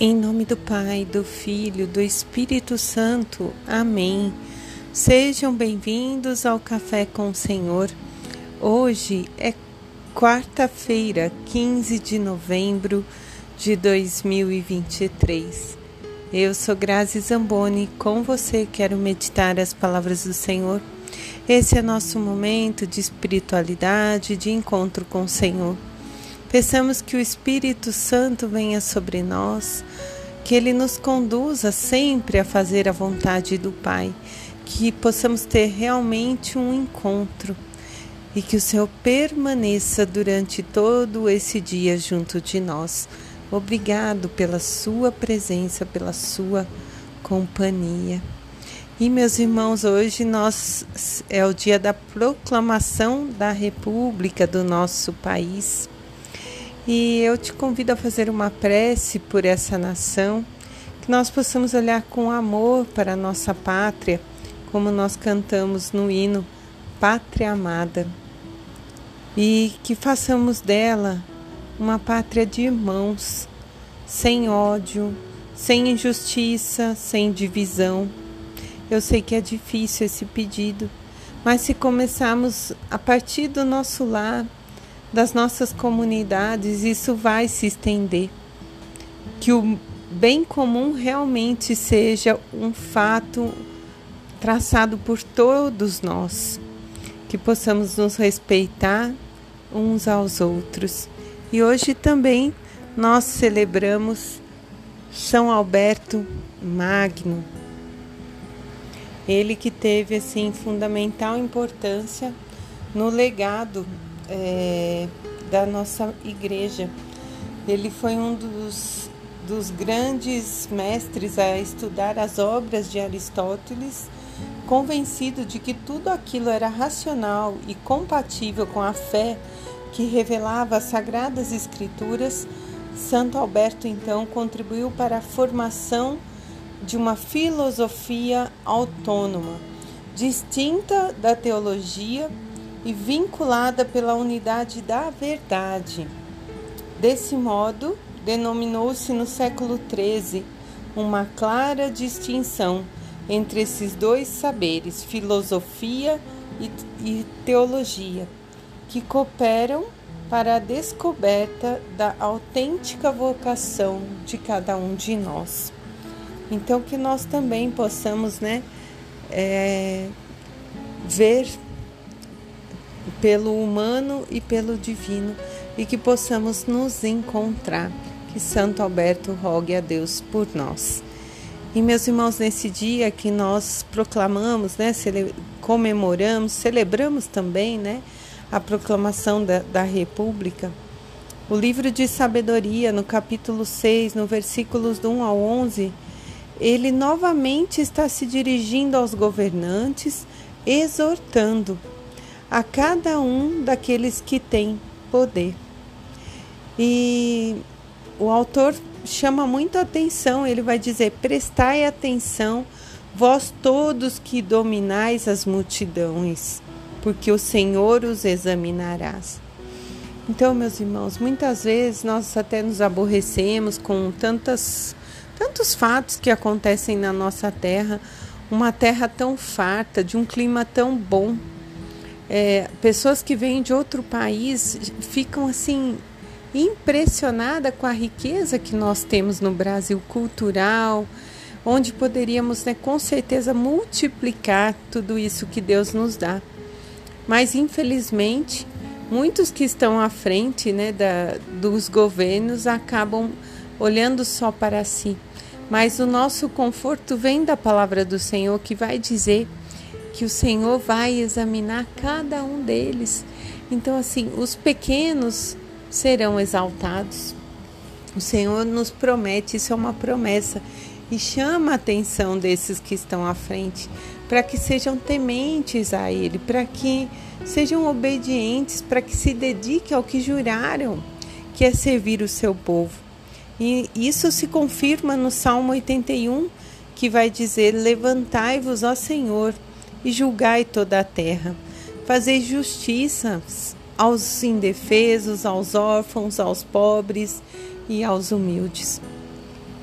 Em nome do Pai, do Filho, do Espírito Santo. Amém. Sejam bem-vindos ao Café com o Senhor. Hoje é quarta-feira, 15 de novembro de 2023. Eu sou Grazi Zamboni, com você quero meditar as palavras do Senhor. Esse é nosso momento de espiritualidade, de encontro com o Senhor. Peçamos que o Espírito Santo venha sobre nós, que ele nos conduza sempre a fazer a vontade do Pai, que possamos ter realmente um encontro e que o Senhor permaneça durante todo esse dia junto de nós. Obrigado pela sua presença, pela sua companhia. E meus irmãos, hoje nós é o dia da proclamação da República do nosso país. E eu te convido a fazer uma prece por essa nação, que nós possamos olhar com amor para a nossa pátria, como nós cantamos no hino Pátria Amada, e que façamos dela uma pátria de irmãos, sem ódio, sem injustiça, sem divisão. Eu sei que é difícil esse pedido, mas se começarmos a partir do nosso lar, das nossas comunidades, isso vai se estender. Que o bem comum realmente seja um fato traçado por todos nós. Que possamos nos respeitar uns aos outros. E hoje também nós celebramos São Alberto Magno. Ele que teve assim fundamental importância no legado é, da nossa igreja. Ele foi um dos, dos grandes mestres a estudar as obras de Aristóteles, convencido de que tudo aquilo era racional e compatível com a fé que revelava as sagradas escrituras. Santo Alberto então contribuiu para a formação de uma filosofia autônoma, distinta da teologia e vinculada pela unidade da verdade. Desse modo, denominou-se no século XIII uma clara distinção entre esses dois saberes, filosofia e, teologia, que cooperam para a descoberta da autêntica vocação de cada um de nós. Então, que nós também possamos né, é, ver pelo humano e pelo divino e que possamos nos encontrar. Que Santo Alberto rogue a Deus por nós. E meus irmãos, nesse dia que nós proclamamos, né, cele comemoramos, celebramos também, né, a proclamação da, da República, o livro de sabedoria, no capítulo 6, no versículos do 1 ao 11, ele novamente está se dirigindo aos governantes, exortando a cada um daqueles que têm poder. E o autor chama muito atenção, ele vai dizer: prestai atenção, vós todos que dominais as multidões, porque o Senhor os examinarás. Então, meus irmãos, muitas vezes nós até nos aborrecemos com tantas, tantos fatos que acontecem na nossa terra, uma terra tão farta, de um clima tão bom, é, pessoas que vêm de outro país ficam assim impressionadas com a riqueza que nós temos no Brasil cultural, onde poderíamos, né, com certeza, multiplicar tudo isso que Deus nos dá. Mas infelizmente, muitos que estão à frente, né, da, dos governos acabam olhando só para si. Mas o nosso conforto vem da palavra do Senhor que vai dizer que o Senhor vai examinar cada um deles. Então, assim, os pequenos serão exaltados. O Senhor nos promete, isso é uma promessa, e chama a atenção desses que estão à frente, para que sejam tementes a Ele, para que sejam obedientes, para que se dediquem ao que juraram, que é servir o seu povo. E isso se confirma no Salmo 81, que vai dizer: Levantai-vos, ó Senhor, e julgai toda a terra. Fazei justiça aos indefesos, aos órfãos, aos pobres e aos humildes.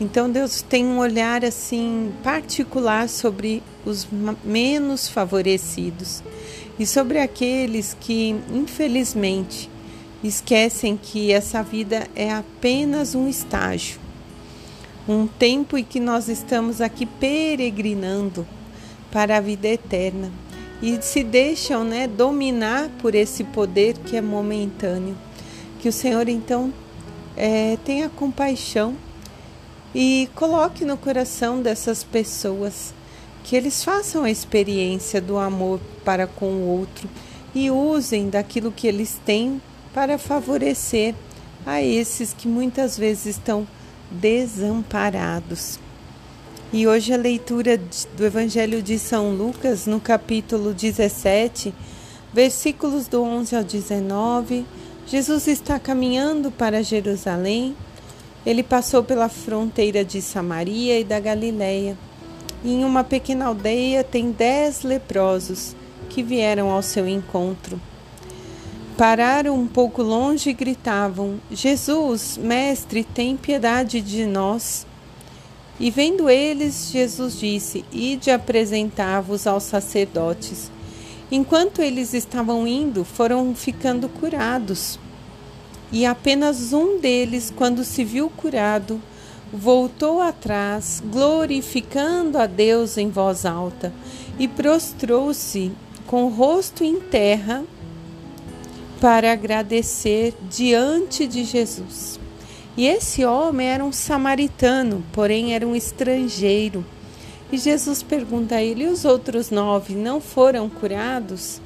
Então Deus tem um olhar assim particular sobre os menos favorecidos e sobre aqueles que, infelizmente, esquecem que essa vida é apenas um estágio, um tempo em que nós estamos aqui peregrinando para a vida eterna e se deixam, né, dominar por esse poder que é momentâneo. Que o Senhor então é, tenha compaixão e coloque no coração dessas pessoas que eles façam a experiência do amor para com o outro e usem daquilo que eles têm para favorecer a esses que muitas vezes estão desamparados. E hoje a leitura do Evangelho de São Lucas, no capítulo 17, versículos do 11 ao 19, Jesus está caminhando para Jerusalém. Ele passou pela fronteira de Samaria e da Galileia. E em uma pequena aldeia tem dez leprosos que vieram ao seu encontro. Pararam um pouco longe e gritavam: Jesus, mestre, tem piedade de nós. E vendo eles, Jesus disse: Ide apresentar-vos aos sacerdotes. Enquanto eles estavam indo, foram ficando curados. E apenas um deles, quando se viu curado, voltou atrás, glorificando a Deus em voz alta, e prostrou-se com o rosto em terra para agradecer diante de Jesus. E esse homem era um samaritano, porém era um estrangeiro. E Jesus pergunta a ele: e os outros nove não foram curados?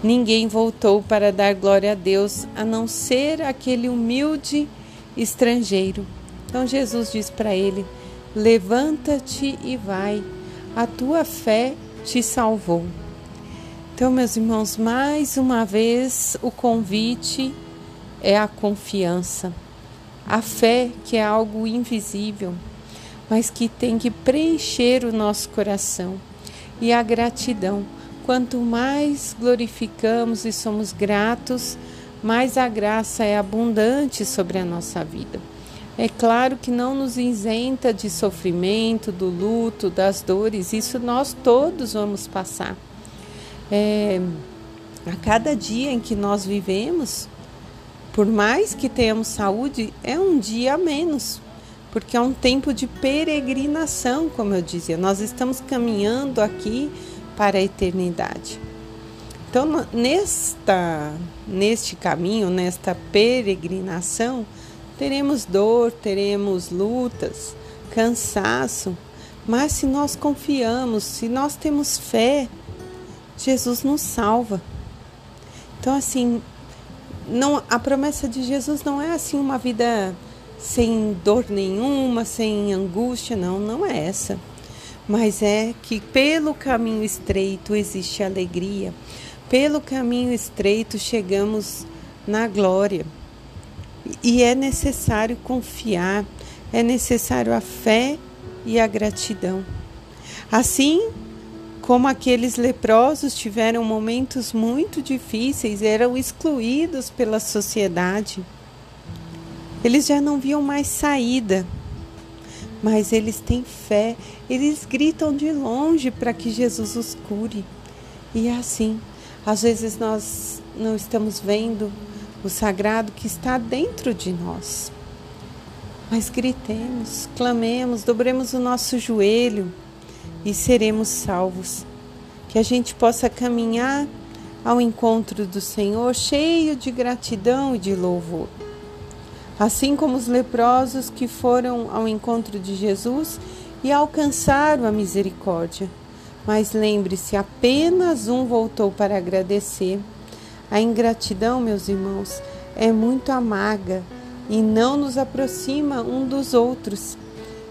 Ninguém voltou para dar glória a Deus, a não ser aquele humilde estrangeiro. Então Jesus diz para ele: Levanta-te e vai, a tua fé te salvou. Então, meus irmãos, mais uma vez o convite é a confiança. A fé, que é algo invisível, mas que tem que preencher o nosso coração. E a gratidão. Quanto mais glorificamos e somos gratos, mais a graça é abundante sobre a nossa vida. É claro que não nos isenta de sofrimento, do luto, das dores, isso nós todos vamos passar é, a cada dia em que nós vivemos, por mais que tenhamos saúde, é um dia a menos, porque é um tempo de peregrinação, como eu dizia. Nós estamos caminhando aqui para a eternidade. Então, nesta, neste caminho, nesta peregrinação, teremos dor, teremos lutas, cansaço, mas se nós confiamos, se nós temos fé, Jesus nos salva. Então, assim, não, a promessa de Jesus não é assim uma vida sem dor nenhuma, sem angústia, não, não é essa. Mas é que pelo caminho estreito existe alegria, pelo caminho estreito chegamos na glória. E é necessário confiar, é necessário a fé e a gratidão. Assim como aqueles leprosos tiveram momentos muito difíceis, eram excluídos pela sociedade. Eles já não viam mais saída, mas eles têm fé, eles gritam de longe para que Jesus os cure. E é assim, às vezes nós não estamos vendo o sagrado que está dentro de nós. Mas gritemos, clamemos, dobremos o nosso joelho e seremos salvos. Que a gente possa caminhar ao encontro do Senhor cheio de gratidão e de louvor. Assim como os leprosos que foram ao encontro de Jesus e alcançaram a misericórdia. Mas lembre-se, apenas um voltou para agradecer. A ingratidão, meus irmãos, é muito amarga e não nos aproxima um dos outros.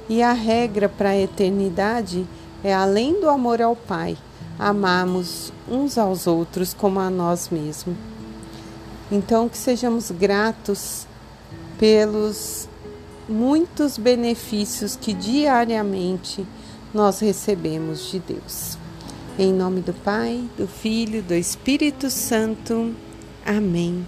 E a regra para a eternidade é além do amor ao Pai, amarmos uns aos outros como a nós mesmos. Então, que sejamos gratos pelos muitos benefícios que diariamente nós recebemos de Deus. Em nome do Pai, do Filho, do Espírito Santo. Amém.